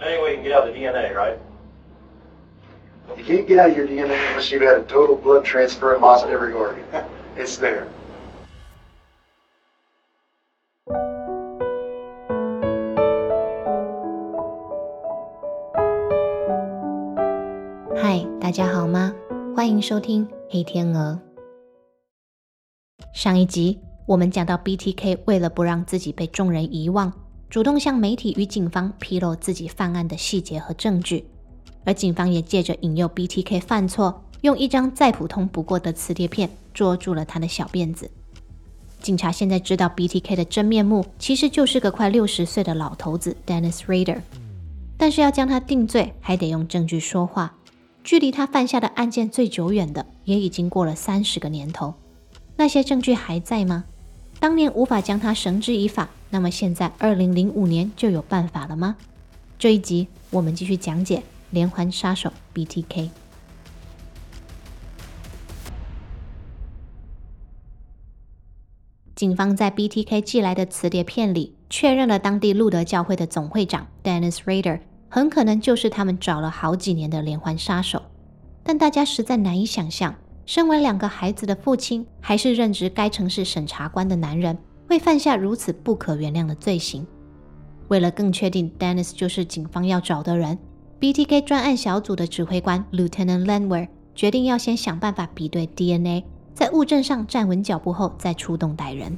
Any way you can get out the DNA, right? You can't get out of your DNA unless you've had a total blood transfer and lost every organ. it's there. 嗨，大家好吗？欢迎收听黑天鹅。上一集我们讲到，BTK 为了不让自己被众人遗忘，主动向媒体与警方披露自己犯案的细节和证据，而警方也借着引诱 BTK 犯错，用一张再普通不过的磁碟片捉住了他的小辫子。警察现在知道 BTK 的真面目，其实就是个快六十岁的老头子 Dennis Rader，但是要将他定罪，还得用证据说话。距离他犯下的案件最久远的，也已经过了三十个年头。那些证据还在吗？当年无法将他绳之以法，那么现在二零零五年就有办法了吗？这一集我们继续讲解连环杀手 BTK。警方在 BTK 寄来的磁碟片里，确认了当地路德教会的总会长 Dennis Raider。很可能就是他们找了好几年的连环杀手，但大家实在难以想象，身为两个孩子的父亲，还是任职该城市审查官的男人，会犯下如此不可原谅的罪行。为了更确定 Dennis 就是警方要找的人，BTK 专案小组的指挥官 Lieutenant Landwehr 决定要先想办法比对 DNA，在物证上站稳脚步后再出动逮人。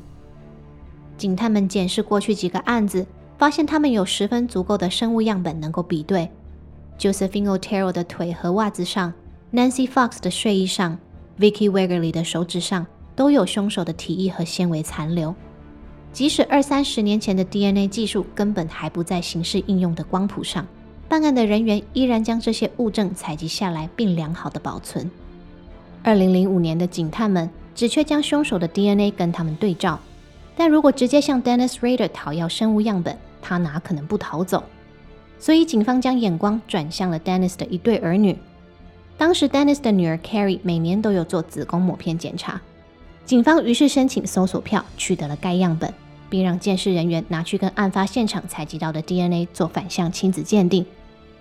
警探们检视过去几个案子。发现他们有十分足够的生物样本能够比对，Josephine Otero 的腿和袜子上，Nancy Fox 的睡衣上，Vicky Wegerly 的手指上都有凶手的体液和纤维残留。即使二三十年前的 DNA 技术根本还不在刑事应用的光谱上，办案的人员依然将这些物证采集下来并良好的保存。二零零五年的警探们只缺将凶手的 DNA 跟他们对照，但如果直接向 Dennis Rader 讨要生物样本，他哪可能不逃走？所以警方将眼光转向了 Dennis 的一对儿女。当时 Dennis 的女儿 Carrie 每年都有做子宫抹片检查，警方于是申请搜索票，取得了该样本，并让监视人员拿去跟案发现场采集到的 DNA 做反向亲子鉴定。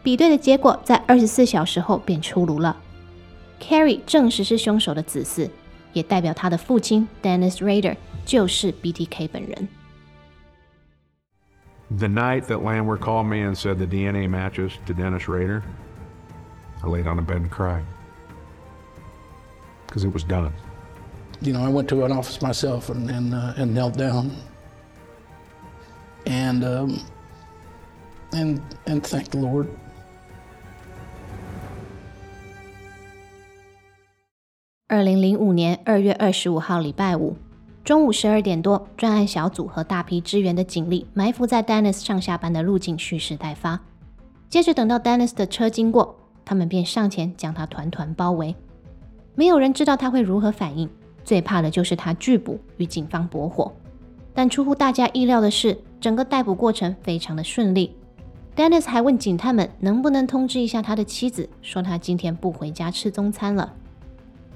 比对的结果在二十四小时后便出炉了，Carrie 证实是凶手的子嗣，也代表他的父亲 Dennis Rader 就是 BTK 本人。The night that Landwehr called me and said the DNA matches to Dennis Rader, I laid on the bed and cried because it was done. You know, I went to an office myself and and, uh, and knelt down and um, and and thank the Lord. 二零零五年二月二十五号，礼拜五。中午十二点多，专案小组和大批支援的警力埋伏在 Dennis 上下班的路径，蓄势待发。接着等到 Dennis 的车经过，他们便上前将他团团包围。没有人知道他会如何反应，最怕的就是他拒捕与警方搏火。但出乎大家意料的是，整个逮捕过程非常的顺利。Dennis 还问警探们能不能通知一下他的妻子，说他今天不回家吃中餐了。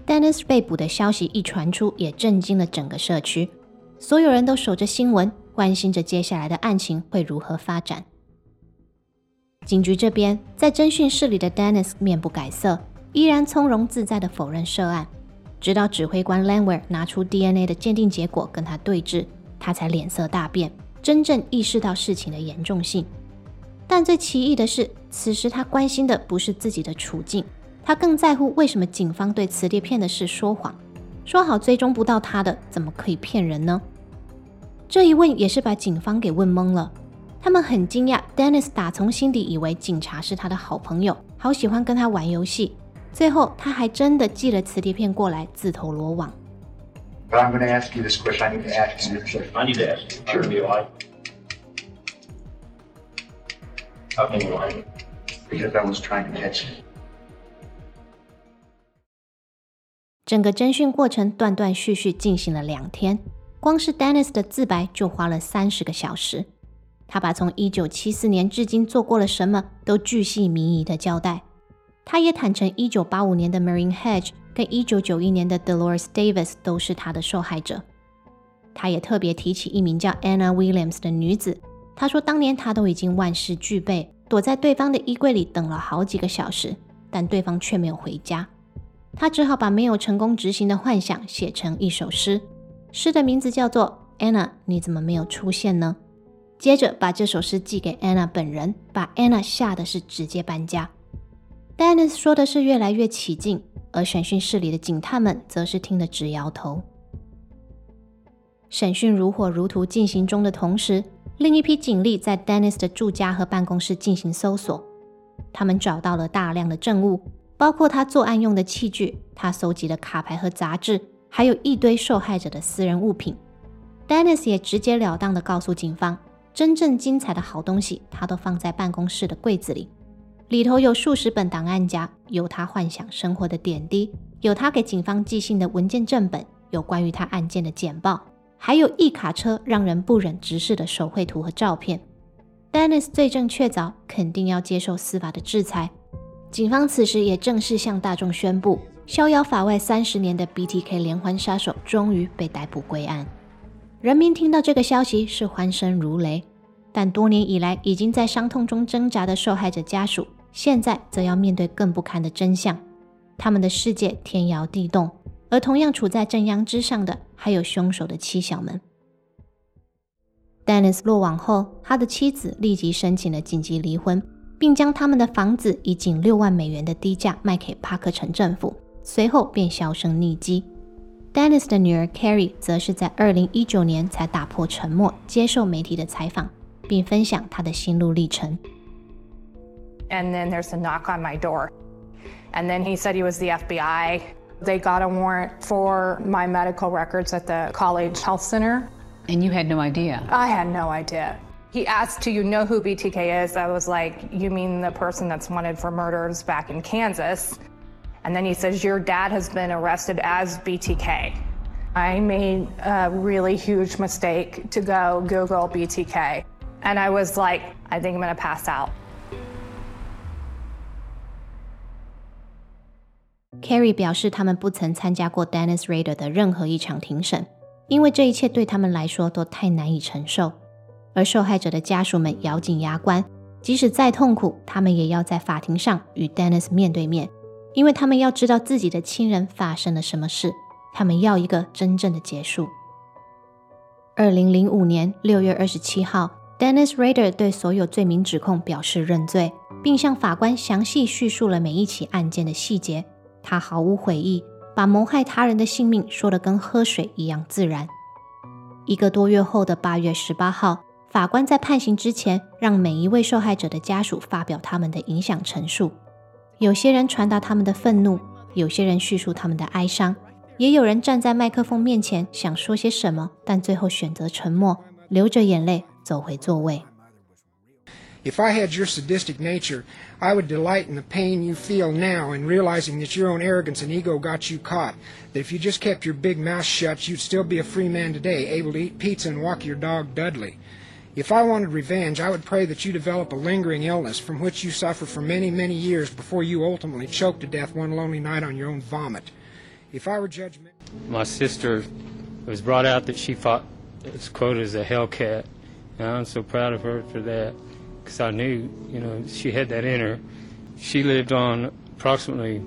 Dennis 被捕的消息一传出，也震惊了整个社区。所有人都守着新闻，关心着接下来的案情会如何发展。警局这边，在侦讯室里的 Dennis 面不改色，依然从容自在地否认涉案。直到指挥官 Landwehr 拿出 DNA 的鉴定结果跟他对峙，他才脸色大变，真正意识到事情的严重性。但最奇异的是，此时他关心的不是自己的处境。他更在乎为什么警方对磁碟片的事说谎，说好追踪不到他的，怎么可以骗人呢？这一问也是把警方给问懵了。他们很惊讶，Dennis 打从心底以为警察是他的好朋友，好喜欢跟他玩游戏。最后他还真的寄了磁碟片过来，自投罗网。But I'm going to ask you this question. I need to ask you. I need to ask. Sure. Be like. How can you lie? Because I was trying to catch you. 整个侦讯过程断断续续进行了两天，光是 Dennis 的自白就花了三十个小时。他把从1974年至今做过了什么都巨细靡遗的交代。他也坦诚，1985年的 Marine Hedge 跟1991年的 Dolores Davis 都是他的受害者。他也特别提起一名叫 Anna Williams 的女子，他说当年他都已经万事俱备，躲在对方的衣柜里等了好几个小时，但对方却没有回家。他只好把没有成功执行的幻想写成一首诗，诗的名字叫做《Anna》，你怎么没有出现呢？接着把这首诗寄给 Anna 本人，把 Anna 吓得是直接搬家。Dennis 说的是越来越起劲，而审讯室里的警探们则是听得直摇头。审讯如火如荼进行中的同时，另一批警力在 Dennis 的住家和办公室进行搜索，他们找到了大量的证物。包括他作案用的器具，他搜集的卡牌和杂志，还有一堆受害者的私人物品。Dennis 也直截了当地告诉警方，真正精彩的好东西，他都放在办公室的柜子里，里头有数十本档案夹，有他幻想生活的点滴，有他给警方寄信的文件正本，有关于他案件的简报，还有一卡车让人不忍直视的手绘图和照片。Dennis 罪证确凿，肯定要接受司法的制裁。警方此时也正式向大众宣布，逍遥法外三十年的 BTK 连环杀手终于被逮捕归案。人民听到这个消息是欢声如雷，但多年以来已经在伤痛中挣扎的受害者家属，现在则要面对更不堪的真相。他们的世界天摇地动，而同样处在正央之上的，还有凶手的妻小们。Dennis 落网后，他的妻子立即申请了紧急离婚。并将他们的房子以仅六万美元的低价卖给帕克城政府，随后便销声匿迹。Dennis 的女儿 Carrie 则是在二零一九年才打破沉默，接受媒体的采访，并分享她的心路历程。And then there's a knock on my door. And then he said he was the FBI. They got a warrant for my medical records at the college health center. And you had no idea? I had no idea. He asked, Do you know who BTK is? I was like, You mean the person that's wanted for murders back in Kansas? And then he says, Your dad has been arrested as BTK. I made a really huge mistake to go Google BTK. And I was like, I think I'm gonna pass out. Carrie 表示，他们不曾参加过 Dennis Raider 的任何一场庭审，因为这一切对他们来说都太难以承受。而受害者的家属们咬紧牙关，即使再痛苦，他们也要在法庭上与 Dennis 面对面，因为他们要知道自己的亲人发生了什么事，他们要一个真正的结束。二零零五年六月二十七号，Dennis Raider 对所有罪名指控表示认罪，并向法官详细叙述了每一起案件的细节。他毫无悔意，把谋害他人的性命说得跟喝水一样自然。一个多月后的八月十八号。法官在判刑之前，让每一位受害者的家属发表他们的影响陈述。有些人传达他们的愤怒，有些人叙述他们的哀伤，也有人站在麦克风面前想说些什么，但最后选择沉默，流着眼泪走回座位。If I had your sadistic nature, I would delight in the pain you feel now in realizing that your own arrogance and ego got you caught. That if you just kept your big mouth shut, you'd still be a free man today, able to eat pizza and walk your dog Dudley. If I wanted revenge, I would pray that you develop a lingering illness from which you suffer for many, many years before you ultimately choke to death one lonely night on your own vomit. If I were judgment. My sister was brought out that she fought, it's quoted as a Hellcat. And I'm so proud of her for that because I knew, you know, she had that in her. She lived on approximately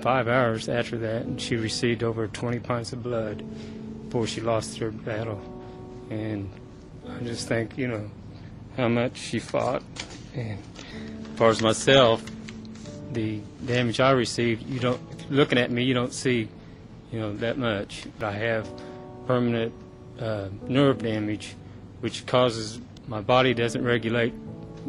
five hours after that, and she received over 20 pints of blood before she lost her battle. And I just think, you know, how much she fought. And as far as myself, the damage I received, you don't, looking at me, you don't see, you know, that much. I have permanent uh, nerve damage, which causes my body doesn't regulate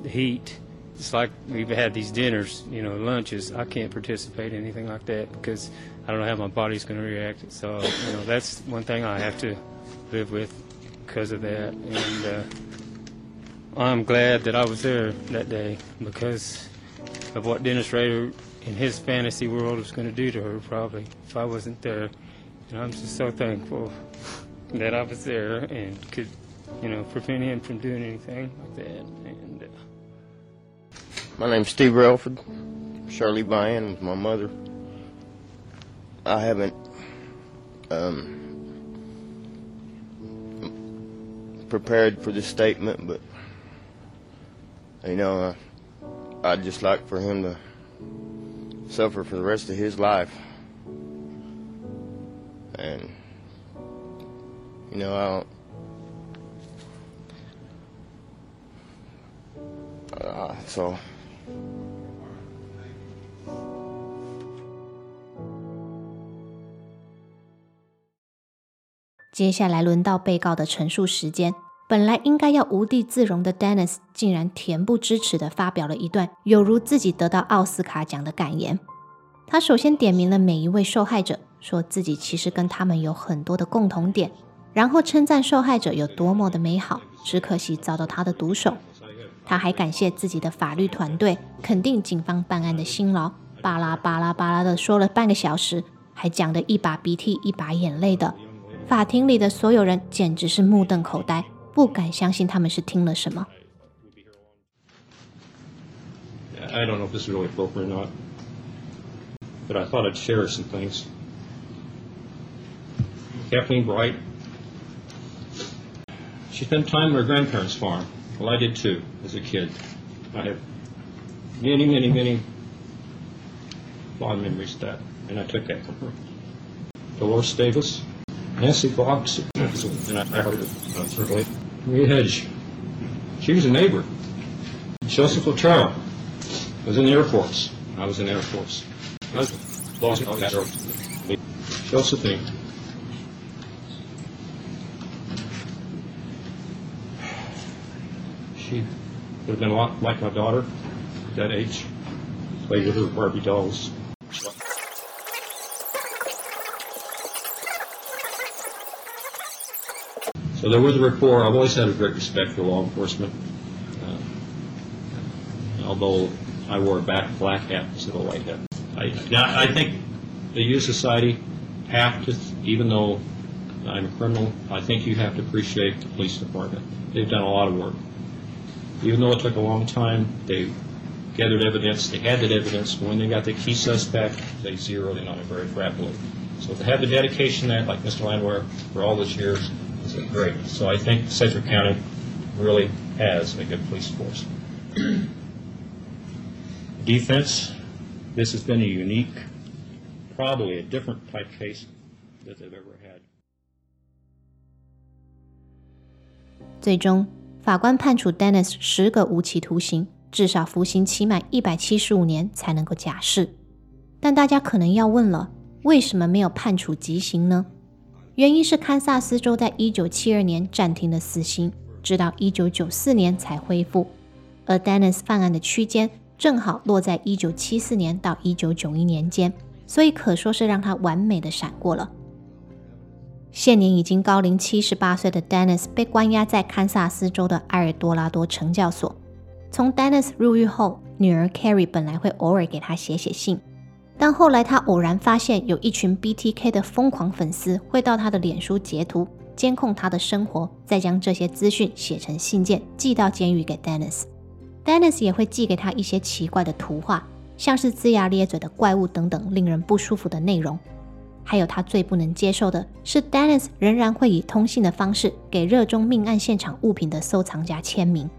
heat. It's like we've had these dinners, you know, lunches. I can't participate in anything like that because I don't know how my body's going to react. So, you know, that's one thing I have to live with because of that. And uh, I'm glad that I was there that day because of what Dennis Rader in his fantasy world was going to do to her, probably, if I wasn't there. And I'm just so thankful that I was there and could, you know, prevent him from doing anything like that. And uh, My name's Steve Relford. Shirley Bryan is my mother. I haven't um, prepared for this statement, but you know, uh, I'd just like for him to suffer for the rest of his life. And, you know, I don't. Uh, so. 接下来轮到被告的陈述时间。本来应该要无地自容的 Dennis，竟然恬不知耻地发表了一段有如自己得到奥斯卡奖的感言。他首先点名了每一位受害者，说自己其实跟他们有很多的共同点，然后称赞受害者有多么的美好，只可惜遭到他的毒手。他还感谢自己的法律团队，肯定警方办案的辛劳，巴拉巴拉巴拉的说了半个小时，还讲得一把鼻涕一把眼泪的。法庭里的所有人简直是目瞪口呆。不敢相信他们是听了什么。I don't know if this is really appropriate or not, but I thought I'd share some things. Kathleen Bright, she spent time at her grandparents' farm. Well, I did too, as a kid. I have many, many, many fond memories of that, and I took that from her. Dolores Davis, Nancy Fox, and I heard it, certainly. Marie Hedge. She was a neighbor. Joseph Luttrell was in the Air Force. I was in the Air Force. Josephine. She would have been a lot like my daughter at that age. Played with her Barbie dolls. So there was a rapport. I've always had a great respect for law enforcement. Uh, although I wore a back black hat instead of a white hat. I, I think the U Society have to, even though I'm a criminal, I think you have to appreciate the police department. They've done a lot of work. Even though it took a long time, they gathered evidence. They had that evidence. When they got the key suspect, they zeroed in on it very rapidly. So to have the dedication that, like Mr. Landwehr, for all those years, great. So I think Sedgwick County really has a good police force. Defense, this has been a unique, probably a different type case that they've ever had. 最终，法官判处 Dennis 十个无期徒刑，至少服刑期满一百七十五年才能够假释。但大家可能要问了，为什么没有判处极刑呢？ 原因是堪萨斯州在一九七二年暂停了死刑，直到一九九四年才恢复。而 Dennis 犯案的区间正好落在一九七四年到一九九一年间，所以可说是让他完美的闪过了。现年已经高龄七十八岁的 Dennis 被关押在堪萨斯州的埃尔多拉多惩教所。从 Dennis 入狱后，女儿 Carrie 本来会偶尔给他写写信。但后来，他偶然发现有一群 BTK 的疯狂粉丝会到他的脸书截图，监控他的生活，再将这些资讯写成信件寄到监狱给 Dennis。Dennis 也会寄给他一些奇怪的图画，像是龇牙咧嘴的怪物等等令人不舒服的内容。还有他最不能接受的是，Dennis 仍然会以通信的方式给热衷命案现场物品的收藏家签名。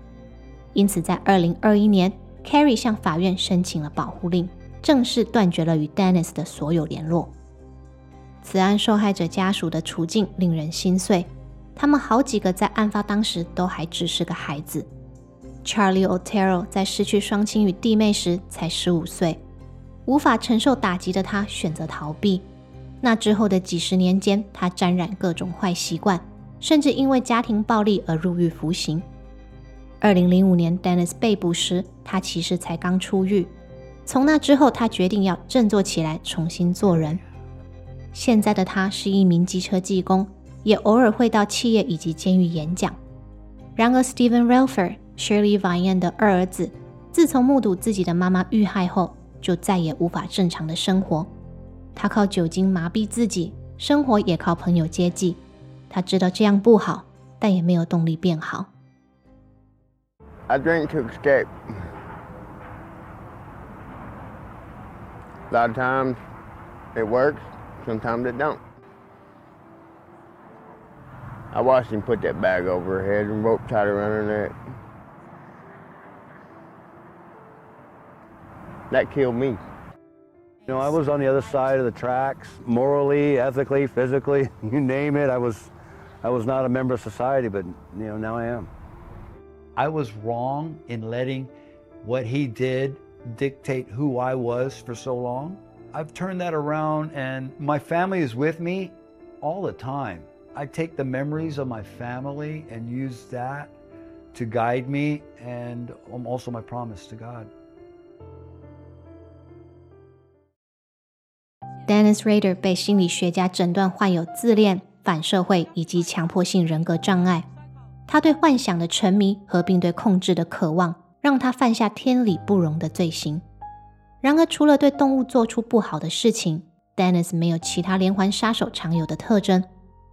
因此，在2021年，Carrie 向法院申请了保护令。正式断绝了与 Dennis 的所有联络。此案受害者家属的处境令人心碎，他们好几个在案发当时都还只是个孩子。Charlie Otero 在失去双亲与弟妹时才十五岁，无法承受打击的他选择逃避。那之后的几十年间，他沾染各种坏习惯，甚至因为家庭暴力而入狱服刑。二零零五年 Dennis 被捕时，他其实才刚出狱。从那之后，他决定要振作起来，重新做人。现在的他是一名机车技工，也偶尔会到企业以及监狱演讲。然而，Steven Relfer、Shirley Vian 的二儿子，自从目睹自己的妈妈遇害后，就再也无法正常的生活。他靠酒精麻痹自己，生活也靠朋友接济。他知道这样不好，但也没有动力变好。I drink to escape. A lot of times it works, sometimes it don't. I watched him put that bag over her head and rope tied around her neck. that killed me. You know, I was on the other side of the tracks, morally, ethically, physically, you name it. I was, I was not a member of society, but you know, now I am. I was wrong in letting what he did dictate who I was for so long. I've turned that around, and my family is with me all the time. I take the memories of my family and use that to guide me and also my promise to God. Dennis Rader 被心理学家诊断患有自恋、反社会以及强迫性人格障碍。他对幻想的沉迷合并对控制的渴望， 让他犯下天理不容的罪行。然而，除了对动物做出不好的事情，Dennis 没有其他连环杀手常有的特征。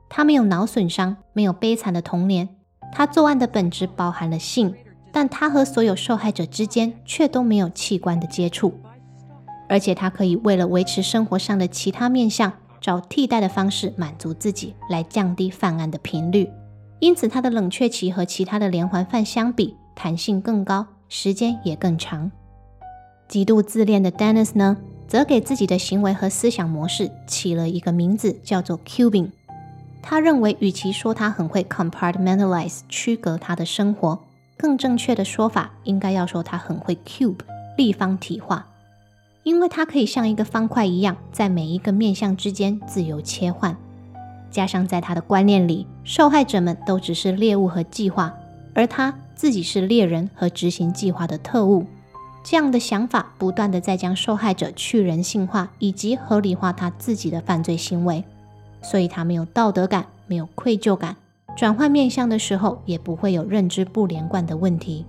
他没有脑损伤，没有悲惨的童年。他作案的本质包含了性，但他和所有受害者之间却都没有器官的接触。而且他可以为了维持生活上的其他面向，找替代的方式满足自己，来降低犯案的频率。因此，他的冷却期和其他的连环犯相比，弹性更高，时间也更长。极度自恋的 Dennis 呢，则给自己的行为和思想模式起了一个名字，叫做 Cubing。他认为，与其说他很会 compartmentalize 区隔他的生活，更正确的说法应该要说他很会 cube 立方体化。因为他可以像一个方块一样，在每一个面向之间自由切换。加上在他的观念里，受害者们都只是猎物和计划，而他自己是猎人和执行计划的特务。这样的想法不断的在将受害者去人性化，以及合理化他自己的犯罪行为。所以他没有道德感，没有愧疚感，转换面向的时候也不会有认知不连贯的问题。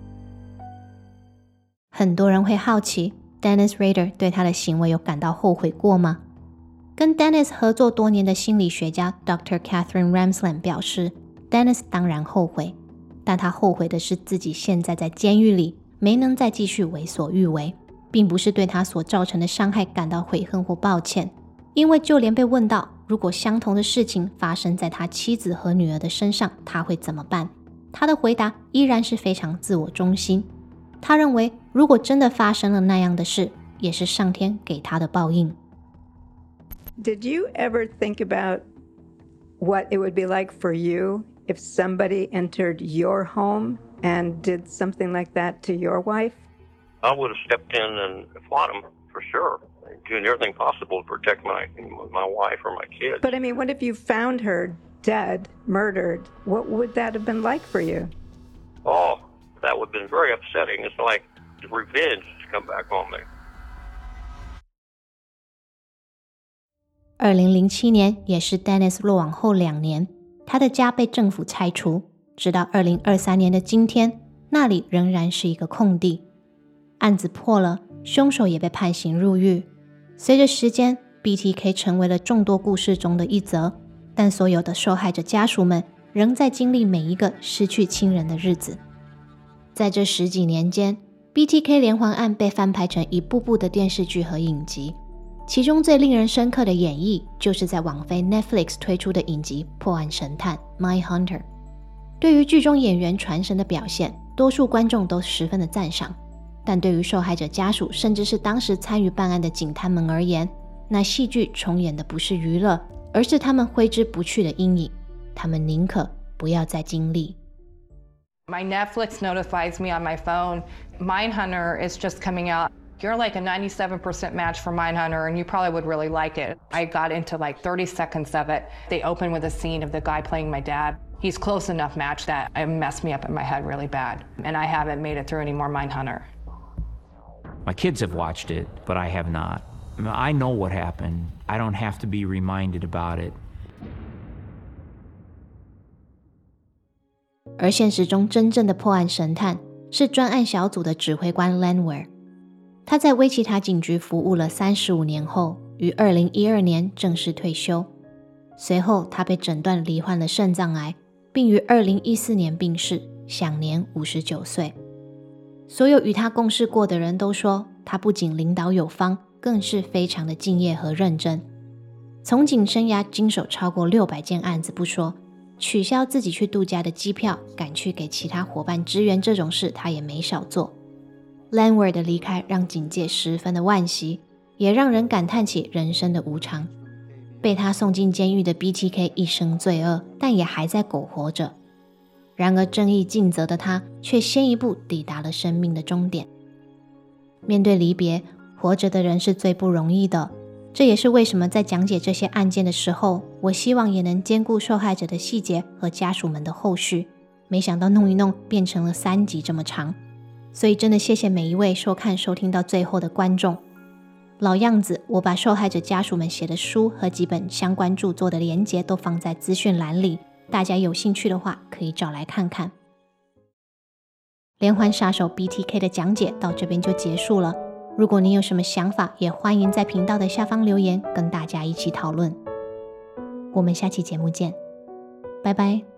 很多人会好奇。Dennis Rader 对他的行为有感到后悔过吗？跟 Dennis 合作多年的心理学家 Dr. Catherine Ramsland 表示，Dennis 当然后悔，但他后悔的是自己现在在监狱里没能再继续为所欲为，并不是对他所造成的伤害感到悔恨或抱歉。因为就连被问到如果相同的事情发生在他妻子和女儿的身上，他会怎么办，他的回答依然是非常自我中心。他认为，如果真的发生了那样的事，也是上天给他的报应。Did you ever think about what it would be like for you if somebody entered your home and did something like that to your wife? I would have stepped in and fought him for sure, doing everything possible to protect my my wife or my kids. But I mean, what if you found her dead, murdered? What would that have been like for you? Oh, that would have been very upsetting. It's like revenge to come back on me. 二零零七年也是 Dennis 落网后两年， 他的家被政府拆除，直到二零二三年的今天，那里仍然是一个空地。案子破了，凶手也被判刑入狱。随着时间，BTK 成为了众多故事中的一则，但所有的受害者家属们仍在经历每一个失去亲人的日子。在这十几年间，BTK 连环案被翻拍成一部部的电视剧和影集，其中最令人深刻的演绎，就是在网飞 Netflix 推出的影集《破案神探》My Hunter。对于剧中演员传神的表现，多数观众都十分的赞赏，但对于受害者家属，甚至是当时参与办案的警探们而言，那戏剧重演的不是娱乐，而是他们挥之不去的阴影，他们宁可不要再经历。My Netflix notifies me on my phone, Mindhunter is just coming out. You're like a 97% match for Mindhunter, and you probably would really like it. I got into like 30 seconds of it. They open with a scene of the guy playing my dad. He's close enough match that it messed me up in my head really bad. And I haven't made it through any more Mindhunter. My kids have watched it, but I have not. I know what happened. I don't have to be reminded about it. 而现实中真正的破案神探是专案小组的指挥官 Landwehr。 他在威奇塔警局服务了三十五年后，于二零一二年正式退休。随后，他被诊断罹患了肾脏癌，并于二零一四年病逝，享年五十九岁。所有与他共事过的人都说，他不仅领导有方，更是非常的敬业和认真。从警生涯经手超过六百件案子不说。取消自己去度假的机票，赶去给其他伙伴支援这种事，他也没少做。Landward 的离开让警界十分的惋惜，也让人感叹起人生的无常。被他送进监狱的 BTK 一生罪恶，但也还在苟活着。然而正义尽责的他，却先一步抵达了生命的终点。面对离别，活着的人是最不容易的。这也是为什么在讲解这些案件的时候，我希望也能兼顾受害者的细节和家属们的后续。没想到弄一弄变成了三集这么长，所以真的谢谢每一位收看收听到最后的观众。老样子，我把受害者家属们写的书和几本相关著作的连结都放在资讯栏里，大家有兴趣的话可以找来看看。连环杀手 BTK 的讲解到这边就结束了。如果你有什么想法，也欢迎在频道的下方留言，跟大家一起讨论。我们下期节目见，拜拜。